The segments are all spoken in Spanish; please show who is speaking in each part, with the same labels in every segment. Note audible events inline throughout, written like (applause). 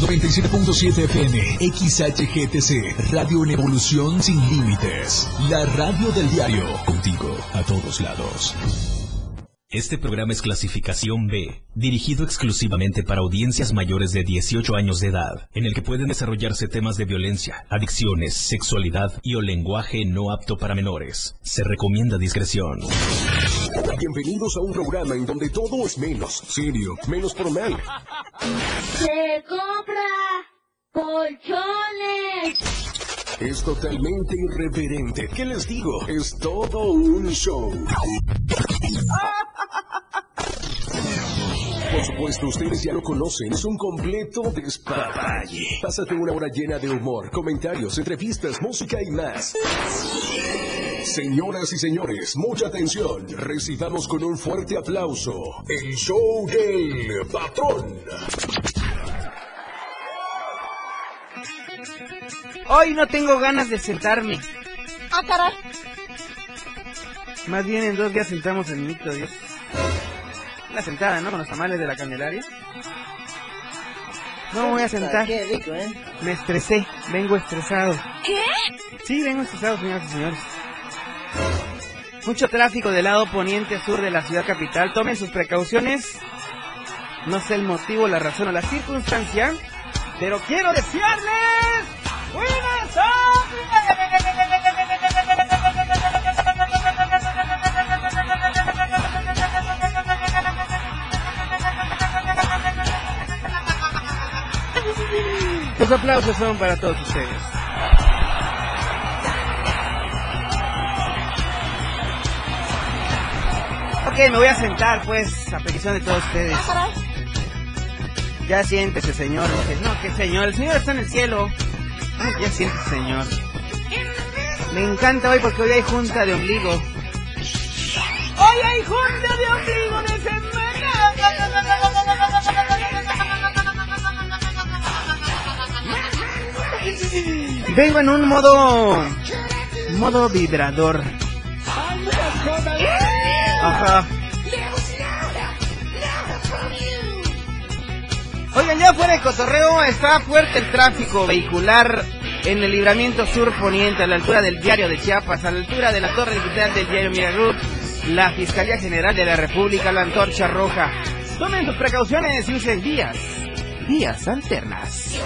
Speaker 1: 97.7 FM, XHGTC, Radio en Evolución Sin Límites. La radio del diario, contigo a todos lados.
Speaker 2: Este programa es clasificación B, dirigido exclusivamente para audiencias mayores de 18 años de edad, en el que pueden desarrollarse temas de violencia, adicciones, sexualidad y o lenguaje no apto para menores. Se recomienda discreción.
Speaker 3: Bienvenidos a un programa en donde todo es menos serio, menos formal.
Speaker 4: Se compra colchones.
Speaker 3: Es totalmente irreverente. ¿Qué les digo? Es todo un show. Por supuesto, ustedes ya lo conocen, es un completo despapalle. Pásate una hora llena de humor, comentarios, entrevistas, música y más. Señoras y señores, mucha atención. Recibamos con un fuerte aplauso el show del patrón.
Speaker 5: Hoy no tengo ganas de sentarme.
Speaker 4: Ah, caray.
Speaker 5: Más bien en dos días sentamos el mito, Dios. La sentada, ¿no? Con los tamales de la Candelaria. No me voy a sentar.
Speaker 6: Qué rico, ¿eh?
Speaker 5: Me estresé. Vengo estresado.
Speaker 4: ¿Qué?
Speaker 5: Sí, vengo estresado, señoras y señores. Mucho tráfico del lado poniente sur de la ciudad capital. Tomen sus precauciones. No sé el motivo, la razón o la circunstancia. Pero quiero desearles buenas. Los aplausos son para todos ustedes. Ok, me voy a sentar, pues, a petición de todos ustedes. Ya siéntese, señor. No, que señor, el señor está en el cielo. Ya siéntese, señor. Me encanta hoy porque hoy hay junta de ombligo. Hoy hay junta de ombligo de semana. Vengo en un modo... Modo vibrador. Ajá. Oigan, ya fuera de cotorreo, está fuerte el tráfico vehicular en el libramiento sur poniente, a la altura del diario de Chiapas, a la altura de la torre digital del diario Miragroup, la Fiscalía General de la República, la Antorcha Roja. Tomen sus precauciones y usen vías, vías alternas.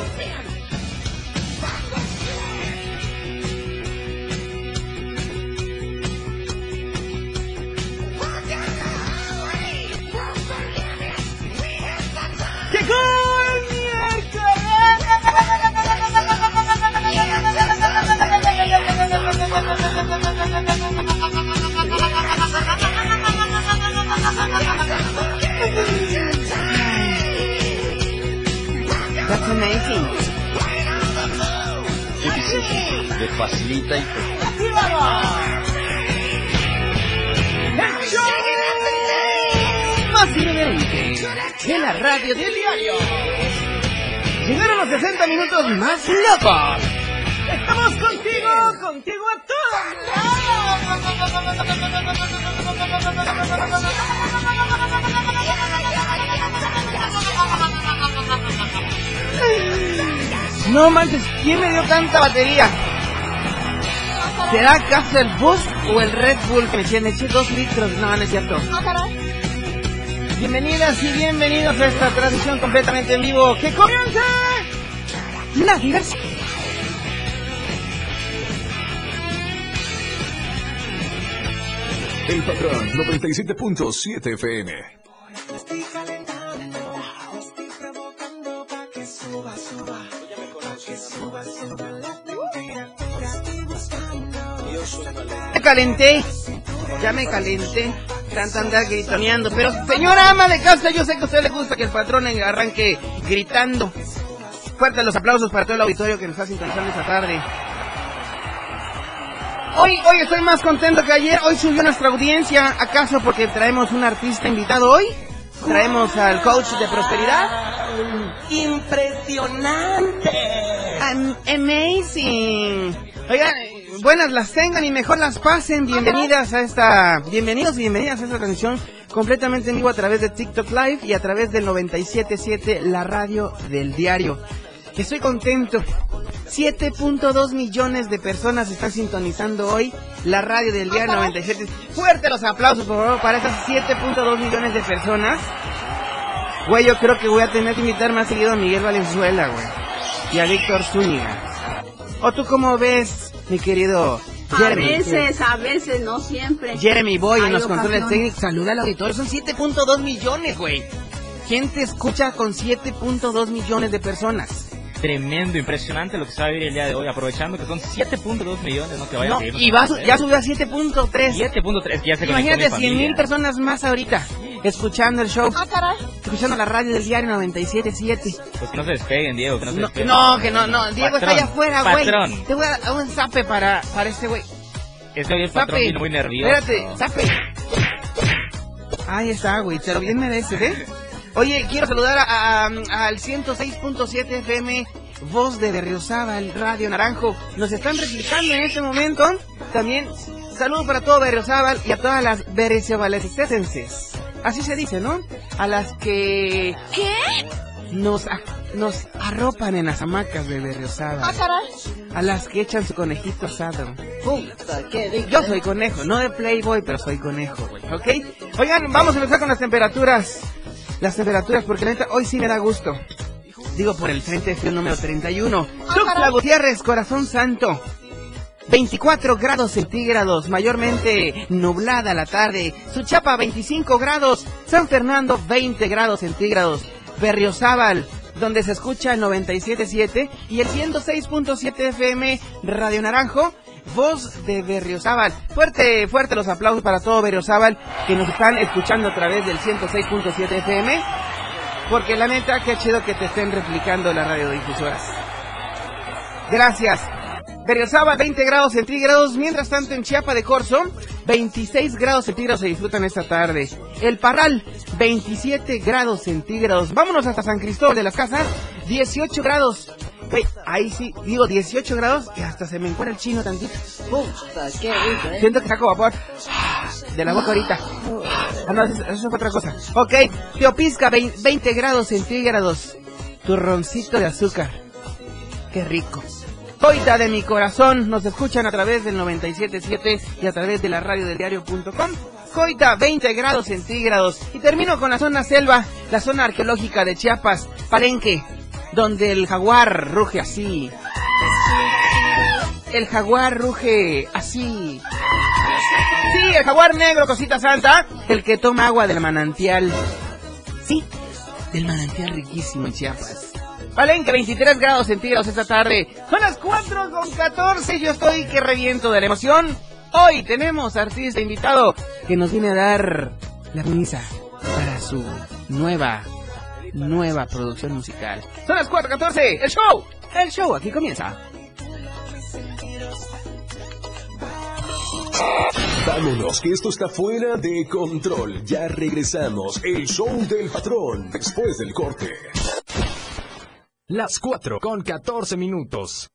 Speaker 7: De facilita
Speaker 5: Más irreverente de la radio del diario. Llegaron los 60 minutos más locos. Estamos contigo, contigo. No manches, ¿quién me dio tanta batería? ¿Será acaso el Boost o el Red Bull que me tiene? Eché dos litros, no, no es cierto. Bienvenidas y bienvenidos a esta transmisión completamente en vivo que comienza la diversión.
Speaker 3: El patrón 97.7 FM.
Speaker 5: Me calenté, ya me calenté, tanto andar gritoneando, pero señora ama de casa, yo sé que a usted le gusta que el patrón arranque gritando. Fuertes los aplausos para todo el auditorio que nos está sintonizando esta tarde. Hoy, hoy estoy más contento que ayer, hoy subió nuestra audiencia, ¿acaso porque traemos un artista invitado hoy? Traemos al coach de prosperidad.
Speaker 6: Impresionante.
Speaker 5: Am- amazing. Oigan, buenas las tengan y mejor las pasen. Bienvenidas a esta, bienvenidos y bienvenidas a esta transmisión completamente en vivo a través de TikTok Live y a través del 977 La Radio del Diario. Estoy contento. 7.2 millones de personas están sintonizando hoy la radio del Diario 97. Fuerte los aplausos, por favor, para esas 7.2 millones de personas. Güey, yo creo que voy a tener que invitar más seguido a Miguel Valenzuela, güey. Y a Víctor Zúñiga. ¿O tú cómo ves, mi querido
Speaker 6: A
Speaker 5: Jeremy?
Speaker 6: veces, a veces, no siempre.
Speaker 5: Jeremy Boy en los controles técnicos. Saluda al auditorio. Son 7.2 millones, güey. ¿Quién te escucha con 7.2 millones de personas?
Speaker 8: Tremendo, impresionante lo que se va a vivir el día de hoy, aprovechando que son 7.2 millones, no que vaya
Speaker 5: No,
Speaker 8: a
Speaker 5: y va, ya subió a 7.3.
Speaker 8: 7.3, ya se
Speaker 5: Imagínate
Speaker 8: mi
Speaker 5: 100 mil personas más ahorita escuchando el show,
Speaker 4: Ah, caray.
Speaker 5: escuchando la radio del diario 97.7.
Speaker 8: Pues que no se despeguen, Diego, que no se
Speaker 5: No,
Speaker 8: despeguen.
Speaker 5: no, que no, no. Diego está allá afuera, güey.
Speaker 8: Patrón,
Speaker 5: Te voy a dar un zape para, para este güey.
Speaker 8: es que hoy el patrón vino muy nervioso.
Speaker 5: Espérate, zape. Ahí está, güey. Te lo bien mereces, ¿eh? Oye, quiero saludar al 106.7 FM, voz de Berriozábal, Radio Naranjo. Nos están replicando en este momento. También, saludos para todo Berriozábal y a todas las berriozábalesenses. Así se dice, ¿no? A las que...
Speaker 4: ¿Qué?
Speaker 5: Nos, nos arropan en las hamacas de
Speaker 4: Ah,
Speaker 5: Berriozábal.
Speaker 4: caray.
Speaker 5: A las que echan su conejito asado. Yo soy conejo, no de Playboy, pero soy conejo, güey, ¿ok? Oigan, vamos a empezar con las temperaturas. Las temperaturas, porque neta, hoy sí me da gusto. Digo, por el frente frío número 31. Tuxtla Gutiérrez, Corazón Santo. 24 grados centígrados, mayormente nublada la tarde. Suchapa, 25 grados. San Fernando, 20 grados centígrados. Berriozábal, donde se escucha el 97.7 y el 106.7 FM Radio Naranjo. Voz de Berriozábal. Fuerte, fuerte los aplausos para todo Berriozábal que nos están escuchando a través del 106.7 FM. Porque la neta, qué chido que te estén replicando la radiodifusoras. Gracias. Berriozábal 20 grados centígrados, mientras tanto en Chiapa de Corzo 26 grados centígrados se disfrutan esta tarde. El Parral 27 grados centígrados. Vámonos hasta San Cristóbal de las Casas 18 grados. Güey, ahí sí, digo 18 grados y hasta se me encuentra el chino tantito. Siento que saco vapor de la boca ahorita. Ah, no, eso, eso fue otra cosa. Ok, Teopisca 20, 20 grados centígrados. Turroncito de azúcar. Qué rico. Coita de mi corazón, nos escuchan a través del 97.7 y a través de la radio del diario.com. Coita, 20 grados centígrados. Y termino con la zona selva, la zona arqueológica de Chiapas, Palenque, donde el jaguar ruge así. El jaguar ruge así. Sí, el jaguar negro, cosita santa, el que toma agua del manantial. Sí, del manantial riquísimo en Chiapas. Palenque, 23 grados centígrados esta tarde. Son las 4 con 14. Yo estoy que reviento de la emoción. Hoy tenemos artista invitado que nos viene a dar la misa para su nueva, nueva producción musical. Son las 4 14. El show, el show aquí comienza.
Speaker 3: Vámonos, que esto está fuera de control. Ya regresamos. El show del patrón después del corte.
Speaker 1: Las 4 con 14 minutos.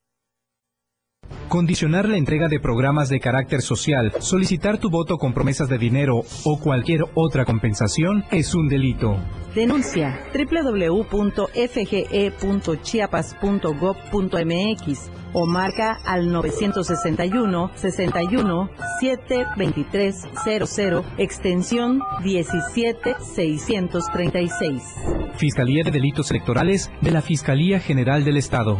Speaker 9: Condicionar la entrega de programas de carácter social, solicitar tu voto con promesas de dinero o cualquier otra compensación es un delito.
Speaker 10: Denuncia www.fge.chiapas.gov.mx o marca al 961 61 723 00 extensión 17636.
Speaker 9: Fiscalía de Delitos Electorales de la Fiscalía General del Estado.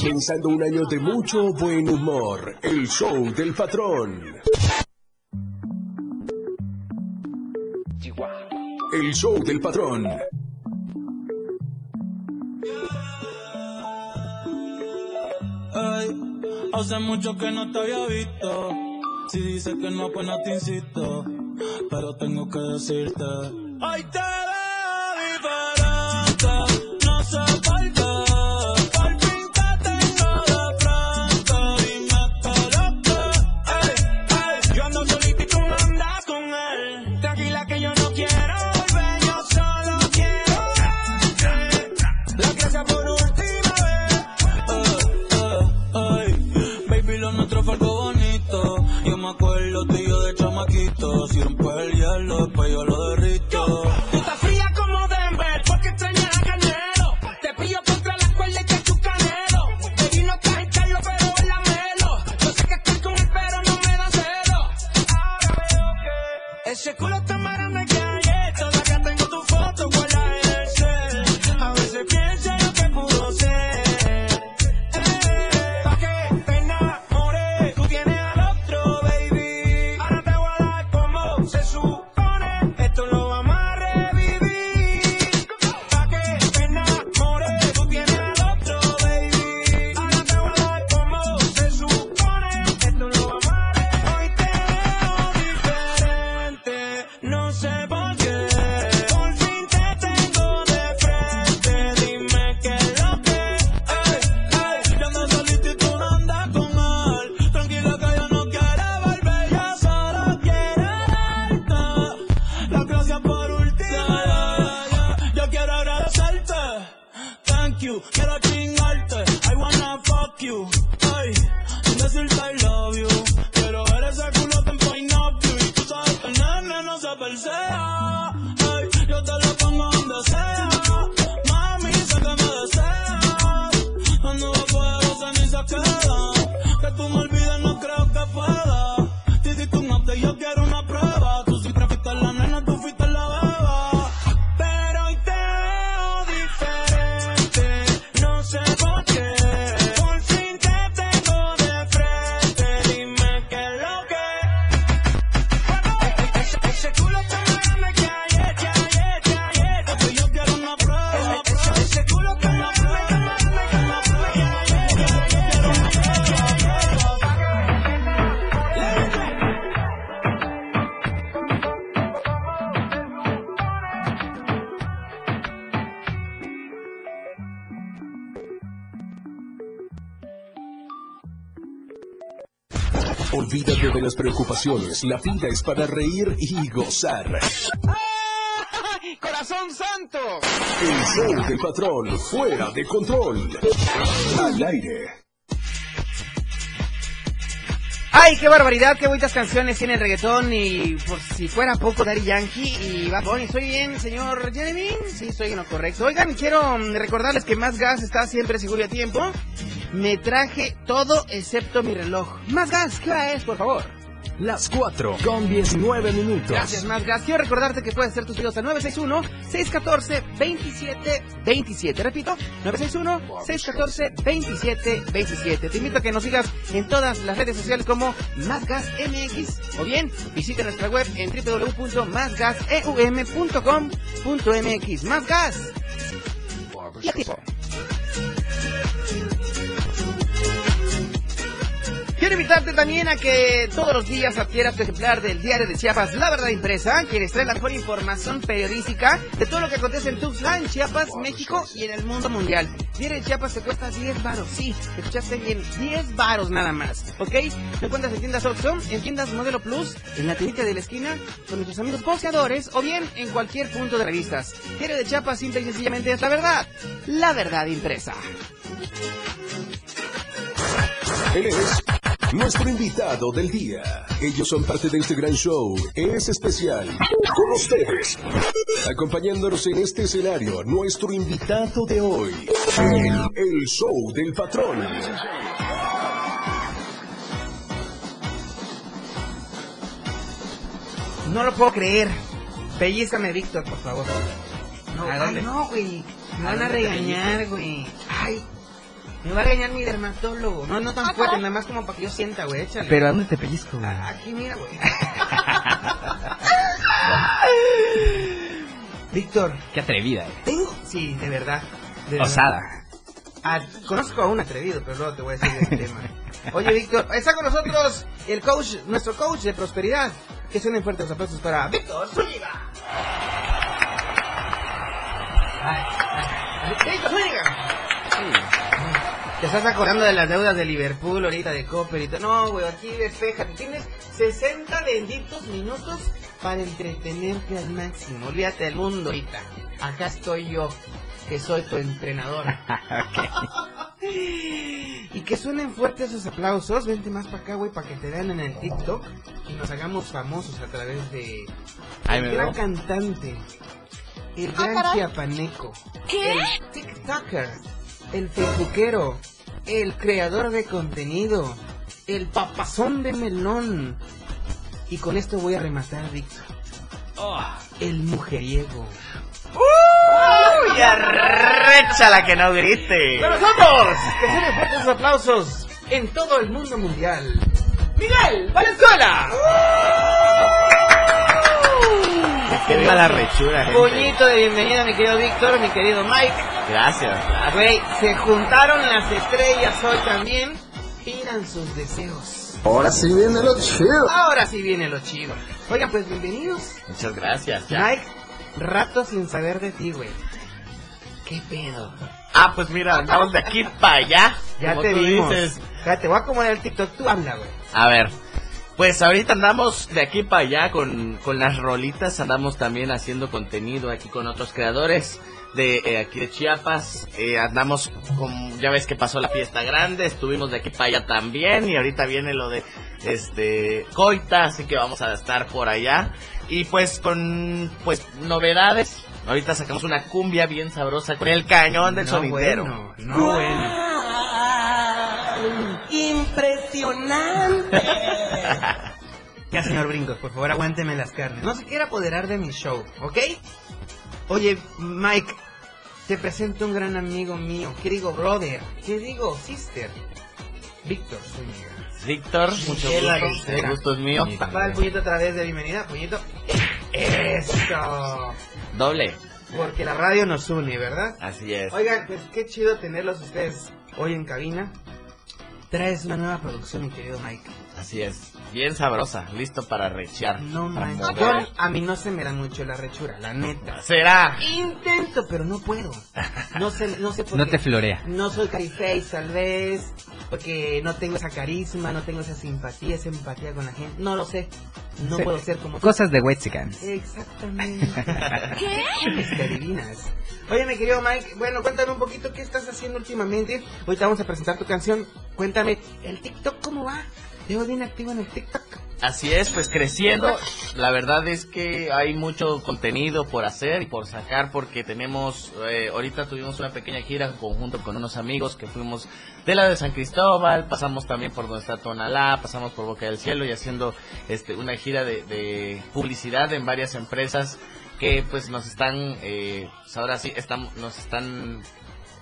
Speaker 3: Comenzando un año de mucho buen humor. El show del patrón. El show del patrón.
Speaker 11: Ay, Hace mucho que no te había visto. Si dices que no, pues no te insisto. Pero tengo que decirte. Ay, te veo de chamaquito. Si rompes el hielo, después yo lo
Speaker 3: preocupaciones. La vida es para reír y gozar.
Speaker 5: ¡Corazón santo!
Speaker 3: El show del patrón, fuera de control. Al aire.
Speaker 5: ¡Ay, qué barbaridad! ¡Qué bonitas canciones tiene el reggaetón! Y por si fuera poco, Daddy Yankee y Bad Bunny. ¿Estoy bien, señor Jeremy? Sí, estoy en lo correcto. Oigan, quiero mm, recordarles que Más Gas está siempre seguro y a tiempo. Me traje todo excepto mi reloj. Más Gas, ¿qué hora es, por favor?
Speaker 3: Las 4 con 19 minutos.
Speaker 5: Gracias, más gas. Quiero recordarte que puedes hacer tus videos al 961-614-2727. Repito, 961-614-2727. Te invito a que nos sigas en todas las redes sociales como Más Gas MX o bien visita nuestra web en www.másgaseum.com.mx. Más Gas. Y Quiero invitarte también a que todos los días adquieras tu ejemplar del diario de Chiapas, La Verdad Impresa, quienes trae la mejor información periodística de todo lo que acontece en Tuxtla, en Chiapas, México y en el mundo mundial. Diario de Chiapas te cuesta 10 varos, sí, te escuchaste bien, 10 varos nada más, ¿ok? Lo encuentras en tiendas Oxxo, en tiendas Modelo Plus, en la tiendita de la esquina, con nuestros amigos poseadores o bien en cualquier punto de revistas. Diario de Chiapas simple y sencillamente es la verdad, La Verdad Impresa.
Speaker 3: Nuestro invitado del día. Ellos son parte de este gran show. Es especial. Con ustedes. Acompañándonos en este escenario, nuestro invitado de hoy. El, el show del patrón.
Speaker 5: No lo puedo creer. Pellízame, Víctor, por favor. No,
Speaker 8: ¿A
Speaker 5: ay, no, güey. Me
Speaker 8: ¿A
Speaker 5: van a regañar, güey. Ay. Me va a regañar mi dermatólogo. No, no tan fuerte, nada más como para que yo sienta, güey. Échale.
Speaker 8: ¿Pero a dónde te pellizco, güey?
Speaker 5: Aquí, mira, güey. (laughs) Víctor,
Speaker 8: Qué atrevida, eh.
Speaker 5: tengo... Sí, de verdad. de verdad.
Speaker 8: Osada.
Speaker 5: Ah, conozco a un atrevido, pero luego te voy a decir el tema. Oye, Víctor, está con nosotros el coach, nuestro coach de prosperidad. Que suenen fuertes los aplausos para Víctor Zúñiga. Víctor Zúñiga. Te estás acordando de las deudas de Liverpool ahorita de Copper y todo. No, güey, aquí despéjate. Tienes 60 benditos minutos para entretenerte al máximo. Olvídate del mundo ahorita. Acá estoy yo, que soy tu entrenador. (laughs) (laughs) Y que suenen fuertes esos aplausos. Vente más para acá, güey, para que te vean en el TikTok y nos hagamos famosos a través de
Speaker 8: Ahí
Speaker 5: el
Speaker 8: me
Speaker 5: gran
Speaker 8: veo.
Speaker 5: cantante, el
Speaker 6: Ah,
Speaker 5: gran chiapaneco,
Speaker 6: ¿Qué?
Speaker 5: el TikToker, el facebookero, el creador de contenido, el papazón de melón. Y con esto voy a rematar, Víctor. El mujeriego.
Speaker 8: ¡Uy, arrecha que no grite!
Speaker 5: ¡Con nosotros! Que suenen fuertes aplausos en todo el mundo mundial. ¡Miguel Valenzuela!
Speaker 8: ¡Qué viva la rechura, gente!
Speaker 5: Puñito de bienvenida, mi querido Víctor, mi querido Mike.
Speaker 8: Gracias.
Speaker 5: Güey, se juntaron las estrellas hoy también. Pidan sus deseos.
Speaker 12: Ahora sí viene lo chido.
Speaker 5: Ahora sí viene lo chido. Oigan, pues bienvenidos.
Speaker 8: Muchas gracias. ya.
Speaker 5: Mike, rato sin saber de ti, güey. ¿Qué pedo?
Speaker 8: Ah, pues mira, andamos de aquí para allá.
Speaker 5: Ya
Speaker 8: como
Speaker 5: te
Speaker 8: tú
Speaker 5: vimos.
Speaker 8: dices.
Speaker 5: Ya te voy a acomodar el TikTok. Tú habla, güey.
Speaker 8: A ver, pues ahorita andamos de aquí para allá con, con las rolitas, andamos también haciendo contenido aquí con otros creadores de eh, aquí de Chiapas, Eh, andamos con, ya ves que pasó la fiesta grande, estuvimos de aquí para allá también y ahorita viene lo de este Coita, así que vamos a estar por allá y pues con pues novedades. Ahorita sacamos una cumbia bien sabrosa con el cañón del
Speaker 5: No,
Speaker 8: sonidero.
Speaker 5: bueno, no, bueno.
Speaker 8: Impresionante. (laughs)
Speaker 5: Ya, señor Brincos, por favor, aguánteme las carnes. No se quiera apoderar de mi show, ¿ok? Oye, Mike, te presento un gran amigo mío. ¿Qué digo, brother? ¿Qué digo, sister? Víctor Zúñiga.
Speaker 8: Víctor, mucho gusto. El gusto es mío.
Speaker 5: Pa- Pa el puñito otra vez de bienvenida, puñito. Eso.
Speaker 8: Doble.
Speaker 5: Porque la radio nos une, ¿verdad?
Speaker 8: Así es.
Speaker 5: Oigan, pues qué chido tenerlos ustedes hoy en cabina. Traes una nueva producción, mi querido Mike.
Speaker 8: Así es. Bien sabrosa. Listo para rechear.
Speaker 5: No manches. Yo- a mí no se me da mucho la rechura, la neta.
Speaker 8: Será.
Speaker 5: Intento, pero no puedo. No sé, no sé por
Speaker 9: No
Speaker 5: qué.
Speaker 9: te florea.
Speaker 5: No soy cariface, tal vez. Porque no tengo esa carisma, no tengo esa simpatía, esa empatía con la gente. No lo sé. No
Speaker 9: Sí.
Speaker 5: puedo ser como tú.
Speaker 9: Cosas de Wexicans.
Speaker 5: Exactamente. (laughs) ¿Qué? Te adivinas. Oye, mi querido Mike, bueno, cuéntame un poquito qué estás haciendo últimamente. Ahorita vamos a presentar tu canción. Cuéntame, ¿el TikTok cómo va? Veo bien activo en el TikTok.
Speaker 8: Así es, pues creciendo. La verdad es que hay mucho contenido por hacer y por sacar porque tenemos, eh, ahorita tuvimos una pequeña gira conjunto con unos amigos que fuimos de la de San Cristóbal, pasamos también por donde está Tonalá, pasamos por Boca del Cielo y haciendo este una gira de, de publicidad en varias empresas que pues nos están, eh, pues, ahora sí, nos están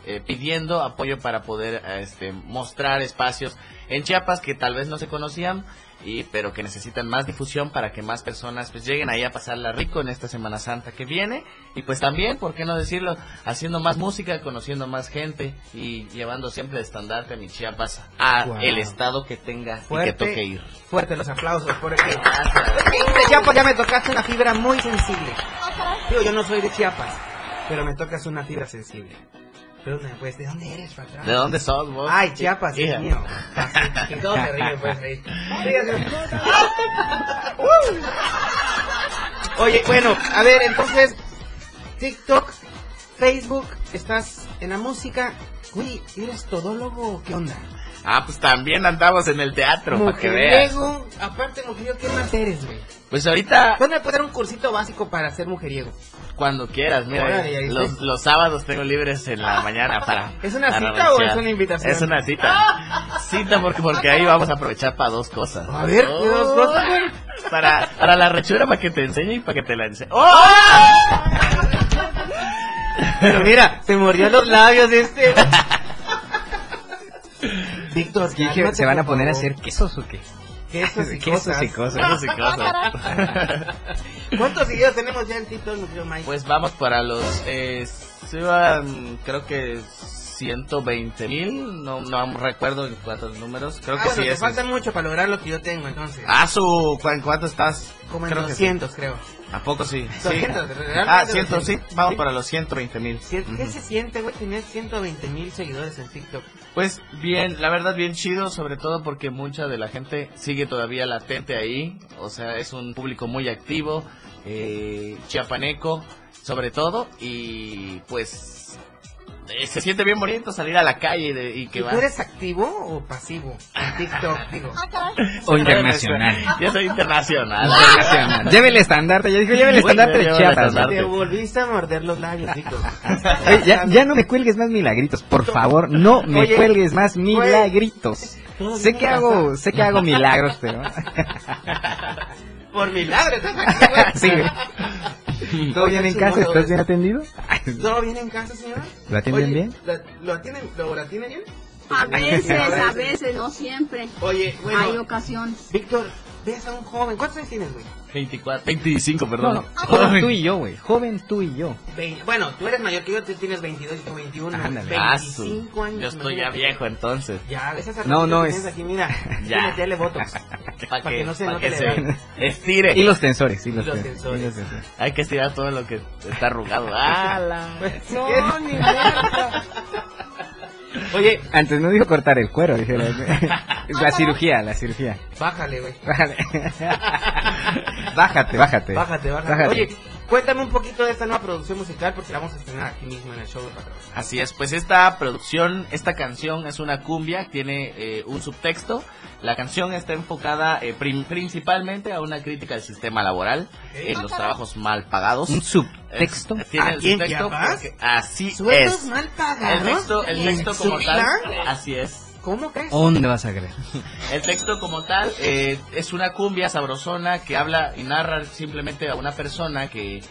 Speaker 8: eh, pidiendo apoyo para poder eh, este, mostrar espacios en Chiapas que tal vez no se conocían y pero que necesitan más difusión para que más personas pues lleguen ahí a pasarla rico en esta Semana Santa que viene y pues también por qué no decirlo haciendo más música conociendo más gente y llevando siempre el estandarte a mi Chiapas a
Speaker 5: Wow.
Speaker 8: el estado que tenga y que toque ir
Speaker 5: Fuerte los aplausos, porque de Chiapas ya me tocaste una fibra muy sensible. Digo, yo no soy de Chiapas, pero me tocas una fibra sensible. Pregúntame, pues, ¿de dónde eres, patrón?
Speaker 8: ¿de dónde sos vos?
Speaker 5: Ay, Chiapas,
Speaker 8: Hija.
Speaker 5: mío. Así, que todos se ríen, pues, ahí. (laughs) Oye, bueno, a ver, entonces, TikTok, Facebook, estás en la música. Uy, ¿eres todólogo o qué onda?
Speaker 8: Ah pues también andamos en el teatro para que veas
Speaker 5: Mujeriego, aparte mujeriego, ¿qué más eres, güey?
Speaker 8: pues ahorita
Speaker 5: ¿Cuándo me puedes dar un cursito básico para ser mujeriego?
Speaker 8: Cuando quieras, mira,
Speaker 5: Órale, viste.
Speaker 8: los, los sábados tengo libres en la mañana para... (laughs)
Speaker 5: ¿Es una
Speaker 8: para
Speaker 5: cita o es una invitación?
Speaker 8: Es una cita. (laughs) Cita porque, porque ahí vamos a aprovechar para dos cosas.
Speaker 5: A ver, ¿qué dos cosas?
Speaker 8: Para, para la rechura, para que te enseñe y para que te la enseñe.
Speaker 5: Pero mira, se mordió los labios este. (laughs) Víctor, cálmate,
Speaker 9: ¿se van a poner a hacer quesos o qué?
Speaker 5: quesos y (laughs)
Speaker 9: Quesos
Speaker 5: cosas.
Speaker 9: y cosas.
Speaker 8: Quesos y cosas. (laughs)
Speaker 5: ¿Cuántos seguidores tenemos ya en TikTok, Mike?
Speaker 8: Pues vamos para los... Eh, se van, creo que 120 mil, no, no recuerdo en cuántos números, creo
Speaker 5: Ah,
Speaker 8: que
Speaker 5: bueno,
Speaker 8: sí
Speaker 5: te
Speaker 8: es.
Speaker 5: falta mucho para lograr lo que yo tengo, entonces.
Speaker 8: Ah, su, ¿en cuánto estás?
Speaker 5: Como en
Speaker 8: Creo que sí.
Speaker 5: 200, creo.
Speaker 8: ¿A poco sí? Sí.
Speaker 5: 200, realmente
Speaker 8: Ah, 100, sí,
Speaker 5: 200.
Speaker 8: vamos
Speaker 5: Sí.
Speaker 8: para los 120 mil.
Speaker 5: ¿Qué, qué se siente, güey, tener 120 mil seguidores en TikTok?
Speaker 8: Pues bien, la verdad bien chido, sobre todo porque mucha de la gente sigue todavía latente ahí, o sea, es un público muy activo, eh, chiapaneco, sobre todo, y pues eh, se siente bien bonito salir a la calle y, de- y que
Speaker 5: ¿Y
Speaker 8: va.
Speaker 5: ¿Tú eres activo o pasivo en TikTok, digo?
Speaker 13: O internacional.
Speaker 8: Yo soy internacional. (laughs)
Speaker 13: Internacional. Lleve el estandarte, ya dijo, lleve el
Speaker 8: Bueno,
Speaker 13: estandarte de Chiapas.
Speaker 5: Te volviste a morder los labios, Nico.
Speaker 13: Oye, ya, ya no me cuelgues más milagritos, por favor, no me
Speaker 5: Oye,
Speaker 13: cuelgues más milagritos. Sé que hago, sé que hago milagros, pero
Speaker 5: Por milagro estás aquí, güey. (laughs)
Speaker 13: sí. (laughs) ¿Todo bien en casa? ¿Estás bien atendido?
Speaker 5: ¿Todo bien en casa, señora?
Speaker 13: ¿Lo atienden
Speaker 5: Oye,
Speaker 13: bien?
Speaker 5: ¿la- ¿Lo atienden, lo, la atienden bien?
Speaker 6: A veces, (laughs) a veces, no siempre.
Speaker 5: Oye, bueno,
Speaker 6: Hay ocasiones.
Speaker 5: Víctor, ves a un joven. ¿Cuántos años tienes, güey?
Speaker 8: 24, 25,
Speaker 13: No,
Speaker 8: perdón.
Speaker 13: no, joven tú y yo, güey, joven tú y yo.
Speaker 5: Vein- bueno, tú eres mayor que yo, tú tienes 22 y tú 21.
Speaker 13: Ándale.
Speaker 8: Ah, su-
Speaker 5: 25 años.
Speaker 8: Yo estoy ya viejo entonces.
Speaker 5: Ya, esas
Speaker 13: No, no, es-
Speaker 5: que tienes aquí, mira. (laughs)
Speaker 8: Ya.
Speaker 5: Ya. Métele botox.
Speaker 8: Para
Speaker 5: Pa' que no se
Speaker 8: pa'
Speaker 5: note
Speaker 8: que se estire.
Speaker 13: Y los tensores, sí, los,
Speaker 5: tensores.
Speaker 13: y los tensores.
Speaker 8: Hay que estirar todo lo que está arrugado. ¡Hala! (laughs) (laughs)
Speaker 5: No, ni. Oye,
Speaker 13: Antes no dijo cortar el cuero, dije la, (laughs) la cirugía, la cirugía.
Speaker 5: bájale, güey.
Speaker 13: Bájale. (laughs) bájate, bájate.
Speaker 5: Bájate, bájate. Oye, cuéntame un poquito de esta nueva producción musical porque la vamos a estrenar aquí mismo en el show de Patrón.
Speaker 8: Así es, pues esta producción, esta canción es una cumbia, tiene eh, un subtexto. La canción está enfocada eh, prim- principalmente a una crítica al sistema laboral, en los trabajos mal pagados.
Speaker 13: un subtexto.
Speaker 8: Es- tiene el
Speaker 5: ¿Aquí en
Speaker 8: subtexto así
Speaker 5: ¿Sueldos
Speaker 8: es.
Speaker 5: mal pagados?
Speaker 8: El texto, el
Speaker 5: ¿En
Speaker 8: texto como tal, así es.
Speaker 5: ¿Cómo crees?
Speaker 13: ¿Dónde vas a creer? (laughs)
Speaker 8: El texto como tal eh, es una cumbia sabrosona que habla y narra simplemente a una persona que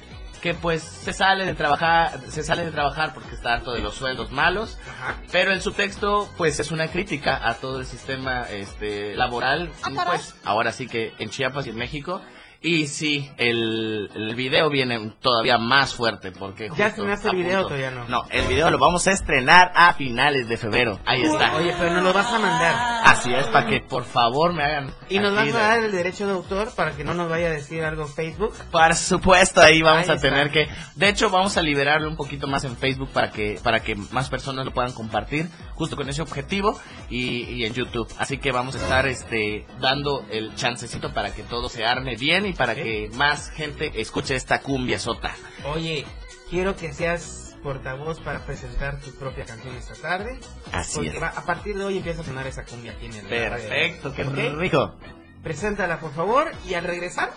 Speaker 8: que pues se sale de trabajar se sale de trabajar porque está harto de los sueldos malos
Speaker 5: Ajá.
Speaker 8: pero el subtexto pues es una crítica a todo el sistema este laboral pues ahora sí que en Chiapas y en México y sí el, el video viene todavía más fuerte porque
Speaker 5: ¿Ya estrenaste el video
Speaker 8: punto-
Speaker 5: todavía no?
Speaker 8: no el video lo vamos a estrenar a finales de febrero ahí está
Speaker 5: Oye, pero nos lo vas a mandar.
Speaker 8: Así es, para que por favor me hagan.
Speaker 5: Y nos vas a dar el derecho de autor para que no nos vaya a decir algo en Facebook.
Speaker 8: Por supuesto, ahí vamos
Speaker 5: Ahí
Speaker 8: a tener que. De hecho, vamos a liberarlo un poquito más en Facebook para que para que más personas lo puedan compartir, justo con ese objetivo y, y en YouTube. Así que vamos a estar este dando el chancecito para que todo se arme bien y para que más gente escuche esta cumbia sota.
Speaker 5: Oye, quiero que seas portavoz para presentar tu propia canción esta tarde.
Speaker 8: Así
Speaker 5: Porque
Speaker 8: es.
Speaker 5: va- a partir de hoy empieza a sonar esa cumbia aquí en el
Speaker 8: Perfecto, qué
Speaker 5: ¿Ok?
Speaker 8: rico.
Speaker 5: Preséntala, por favor, y al regresar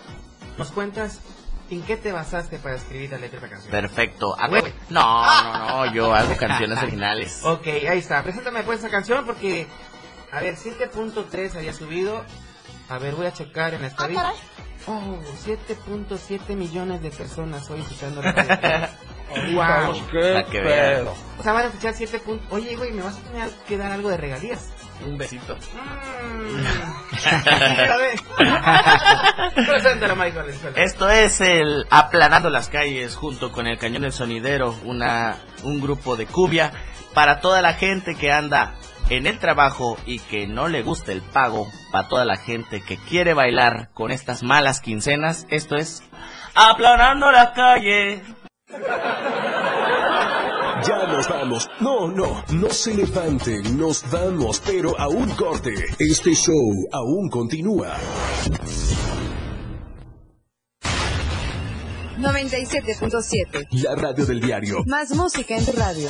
Speaker 5: nos cuentas en qué te basaste para escribir la letra de esta canción.
Speaker 8: Perfecto. ¿A
Speaker 5: Güey.
Speaker 8: huevo? No, no, no, yo hago canciones (laughs) originales.
Speaker 5: Ok, ahí está. Preséntame pues esa canción porque, a ver, 7.3 había subido. A ver, voy a checar en la estadística. Oh, 7.7 millones de personas hoy escuchando la wow. (laughs)
Speaker 8: Que vean.
Speaker 5: O sea, van a escuchar 7 puntos. Oye, güey, me vas a tener que dar algo de regalías.
Speaker 8: Un besito.
Speaker 5: Mm. (laughs)
Speaker 8: Esto es el Aplanando las calles junto con el Cañón del Sonidero, una, un grupo de cubia para toda la gente que anda en el trabajo y que no le gusta el pago, para toda la gente que quiere bailar con estas malas quincenas. Esto es Aplanando las calles.
Speaker 3: Ya nos vamos. No, no, no se levanten, nos vamos, pero a un corte. Este show aún continúa.
Speaker 10: 97.7.
Speaker 3: La radio del diario.
Speaker 10: Más música en tu radio.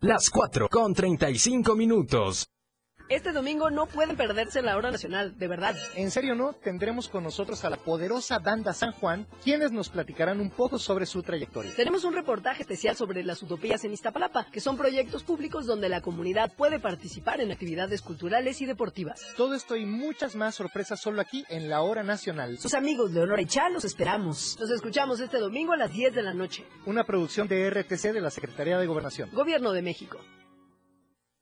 Speaker 14: Las 4 con 35 minutos. Este domingo no pueden perderse la hora nacional, de verdad.
Speaker 15: En serio no, tendremos con nosotros a la poderosa banda San Juan, quienes nos platicarán un poco sobre su trayectoria.
Speaker 14: Tenemos un reportaje especial sobre las utopías en Iztapalapa, que son proyectos públicos donde la comunidad puede participar en actividades culturales y deportivas.
Speaker 15: Todo esto y muchas más sorpresas solo aquí en la hora nacional.
Speaker 14: Sus amigos Leonora y Chá los esperamos. Nos escuchamos este domingo a las 10 de la noche.
Speaker 15: Una producción de RTC de la Secretaría de Gobernación.
Speaker 14: Gobierno de México.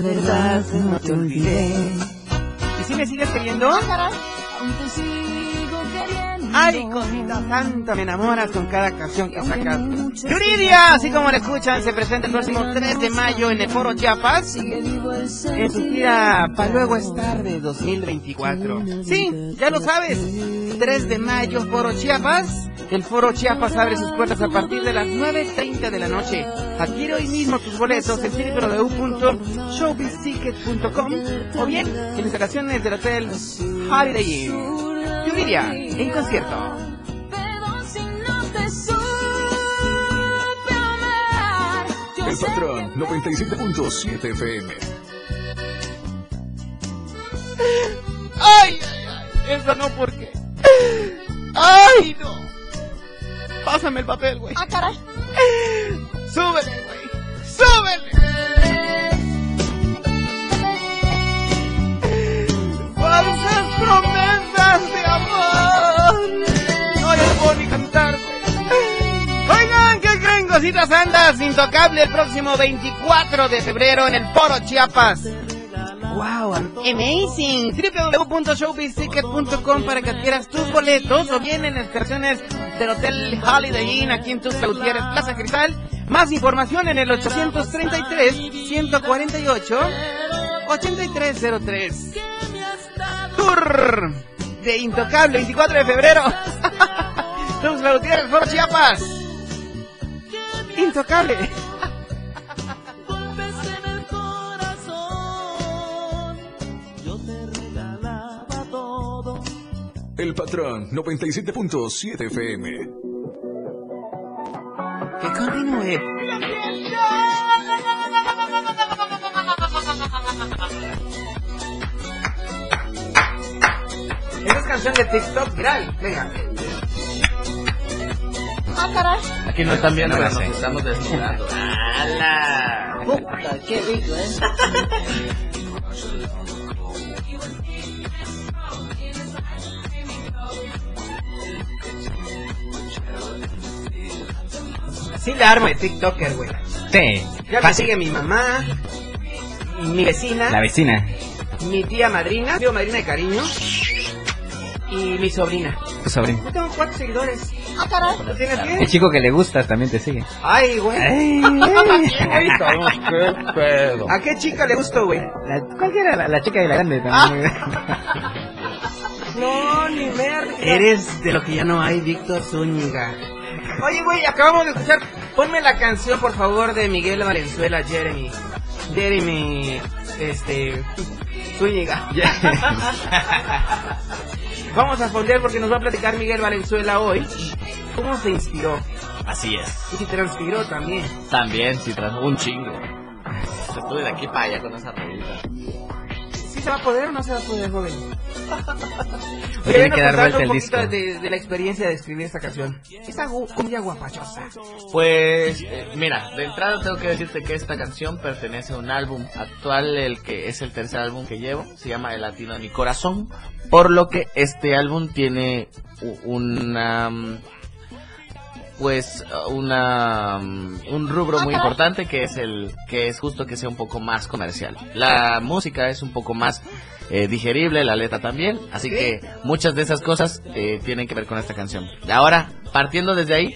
Speaker 14: Verdad no te olvidé. ¿Y si me sigues queriendo? Ay, cosita santa, me enamoras con cada canción que sacas. Yuridia, así como la escuchan, se presenta el próximo 3 de mayo en el Foro Chiapas. En su gira para luego estar de 2024. Sí, ya lo sabes. 3 de mayo, Foro Chiapas. El Foro Chiapas abre sus puertas a partir de las 9.30 de la noche. Adquiere hoy mismo tus boletos en www.showbizticket.com o bien en instalaciones del Hotel Holiday Inn. En concierto.
Speaker 3: El patrón 97.7 FM.
Speaker 5: ¡Ay, ay, ay! Eso no, porque. ¡Ay, no! Pásame el papel, güey.
Speaker 6: Ah, caray.
Speaker 5: ¡Súbele, güey! ¡Súbele! Puedo ni cantar. Oigan, ¿qué creen, cositas santas? Intocable el próximo 24 de febrero en el Foro Chiapas. Wow, amazing. www.showbizticket.com para que adquieras tus boletos o bien en las estaciones del Hotel Holiday Inn aquí en Tuxtla Gutiérrez, Plaza Cristal. Más información en el 833 148 8303. Tour de Intocable 24 de febrero. (laughs) Tuxtla Gutiérrez, Foro Chiapas. Intocable.
Speaker 3: El patrón 97.7 FM.
Speaker 5: Que continúe. Esa es canción de TikTok viral. Venga.
Speaker 6: Ah, caray.
Speaker 8: Aquí no están viendo, pero
Speaker 5: la
Speaker 8: nos estamos desnudando. ¡Hala!
Speaker 6: Puta, qué rico, ¿eh?
Speaker 5: Sí la arma de TikToker, güey.
Speaker 13: Sí.
Speaker 5: Ya me sigue mi mamá, mi vecina,
Speaker 13: La vecina.
Speaker 5: mi tía madrina, tío madrina de cariño, y mi sobrina.
Speaker 13: Tu sobrino.
Speaker 5: Yo tengo cuatro seguidores.
Speaker 6: Ah, caray.
Speaker 5: ¿Lo tienes
Speaker 13: El chico que le gustas también te sigue.
Speaker 5: Ay, güey.
Speaker 13: Ay,
Speaker 5: ¿Qué pedo? ¿A qué chica le gustó, güey?
Speaker 13: La, cualquiera, la, la chica de la grande también.
Speaker 5: No, ni ver. Eres de lo que ya no hay, Víctor Zúñiga. Oye, güey, acabamos de escuchar. Ponme la canción, por favor, de Miguel Valenzuela, Jeremy. Jeremy, este. Zúñiga. (laughs) Vamos a fondear porque nos va a platicar Miguel Valenzuela hoy. ¿Cómo se inspiró?
Speaker 8: Así es.
Speaker 5: Y si transpiró también.
Speaker 8: También, si tras un chingo. Estuve de aquí para allá con esa rolita.
Speaker 5: Sí, ¿Sí se va a poder o no se va a poder, joven? (laughs)
Speaker 13: Tiene
Speaker 5: Oye,
Speaker 13: que dar vuelta
Speaker 5: un
Speaker 13: el
Speaker 5: poquito
Speaker 13: disco.
Speaker 5: de, de la experiencia de escribir esta canción. Gu- cumbia guapachosa.
Speaker 8: Pues, eh, mira, de entrada tengo que decirte que esta canción pertenece a un álbum actual, el que es el tercer álbum que llevo, se llama El Latino de mi Corazón, por lo que este álbum tiene una, mm, pues, una, mm, un rubro muy importante que es el, que es justo que sea un poco más comercial. La música es un poco más eh, digerible, la letra también, así que muchas de esas cosas eh, tienen que ver con esta canción. Ahora, partiendo desde ahí,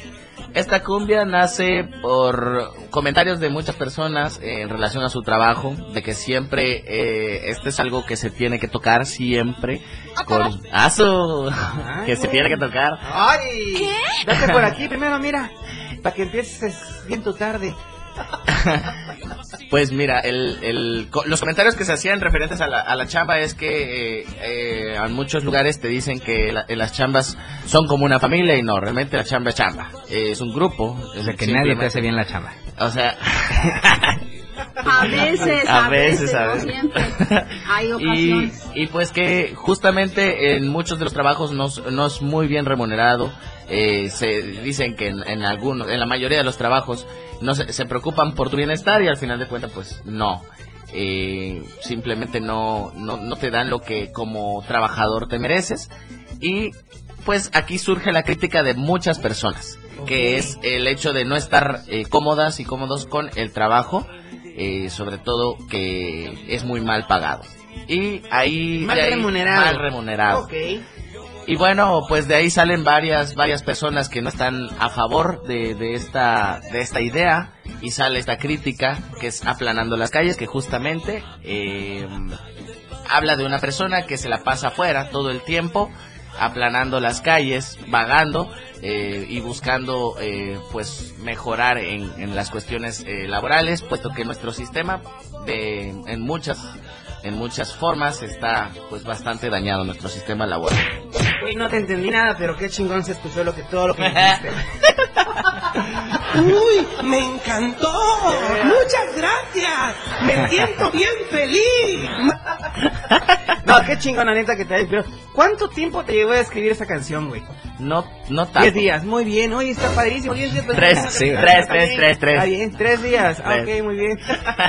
Speaker 8: esta cumbia nace por comentarios de muchas personas en relación a su trabajo, de que siempre eh, este es algo que se tiene que tocar siempre con aso, que se tiene que tocar.
Speaker 5: ¡Ay! ¿Qué? Date por aquí primero, mira. Para que empieces bien tu tarde. (laughs)
Speaker 8: Pues mira, el, el- los comentarios que se hacían referentes a la, a la chamba es que eh, eh, en muchos lugares te dicen que la- eh, las chambas son como una familia y no, realmente la chamba es chamba. Eh, es un grupo.
Speaker 13: O sea, que nadie te hace bien la chamba.
Speaker 8: O sea, (laughs)
Speaker 6: A veces,
Speaker 8: A
Speaker 6: a,
Speaker 8: veces,
Speaker 6: veces,
Speaker 8: a
Speaker 6: no
Speaker 8: veces.
Speaker 6: siempre. Hay (laughs)
Speaker 8: y,
Speaker 6: ocasiones.
Speaker 8: y pues que justamente en muchos de los trabajos no, es- no es muy bien remunerado. Eh, se dicen que en, en algunos, en la mayoría de los trabajos no se, se preocupan por tu bienestar y al final de cuentas pues no. Eh, simplemente no, no, no te dan lo que como trabajador te mereces. Y pues aquí surge la crítica de muchas personas, que es el hecho de no estar eh, cómodas y cómodos con el trabajo, eh, sobre todo que es muy mal pagado. Y ahí...
Speaker 5: Mal remunerado.
Speaker 8: Mal remunerado.
Speaker 5: Ok.
Speaker 8: Y bueno, pues de ahí salen varias varias personas que no están a favor de, de esta de esta idea. Y sale esta crítica que es aplanando las calles que justamente eh, habla de una persona que se la pasa afuera todo el tiempo aplanando las calles, vagando eh, y buscando eh, pues mejorar en, en las cuestiones eh, laborales, puesto que nuestro sistema de, en muchas en muchas formas está pues bastante dañado nuestro sistema laboral.
Speaker 5: Uy, no te entendí nada, pero qué chingón se escuchó lo que, todo lo que (laughs) dijiste.
Speaker 16: ¡Uy! ¡Me encantó! ¡Muchas gracias! ¡Me siento bien feliz!
Speaker 5: No, qué chingón, la neta, que te pero ¿Cuánto tiempo te llevó a escribir esa canción, güey?
Speaker 8: No, no tanto.
Speaker 5: Diez días, muy bien. Oye, está padrísimo. Pues,
Speaker 8: Tres, sí, tres, tres, tres, tres.
Speaker 5: Está bien, tres días. Ah,
Speaker 8: Tres.
Speaker 5: ok, muy bien.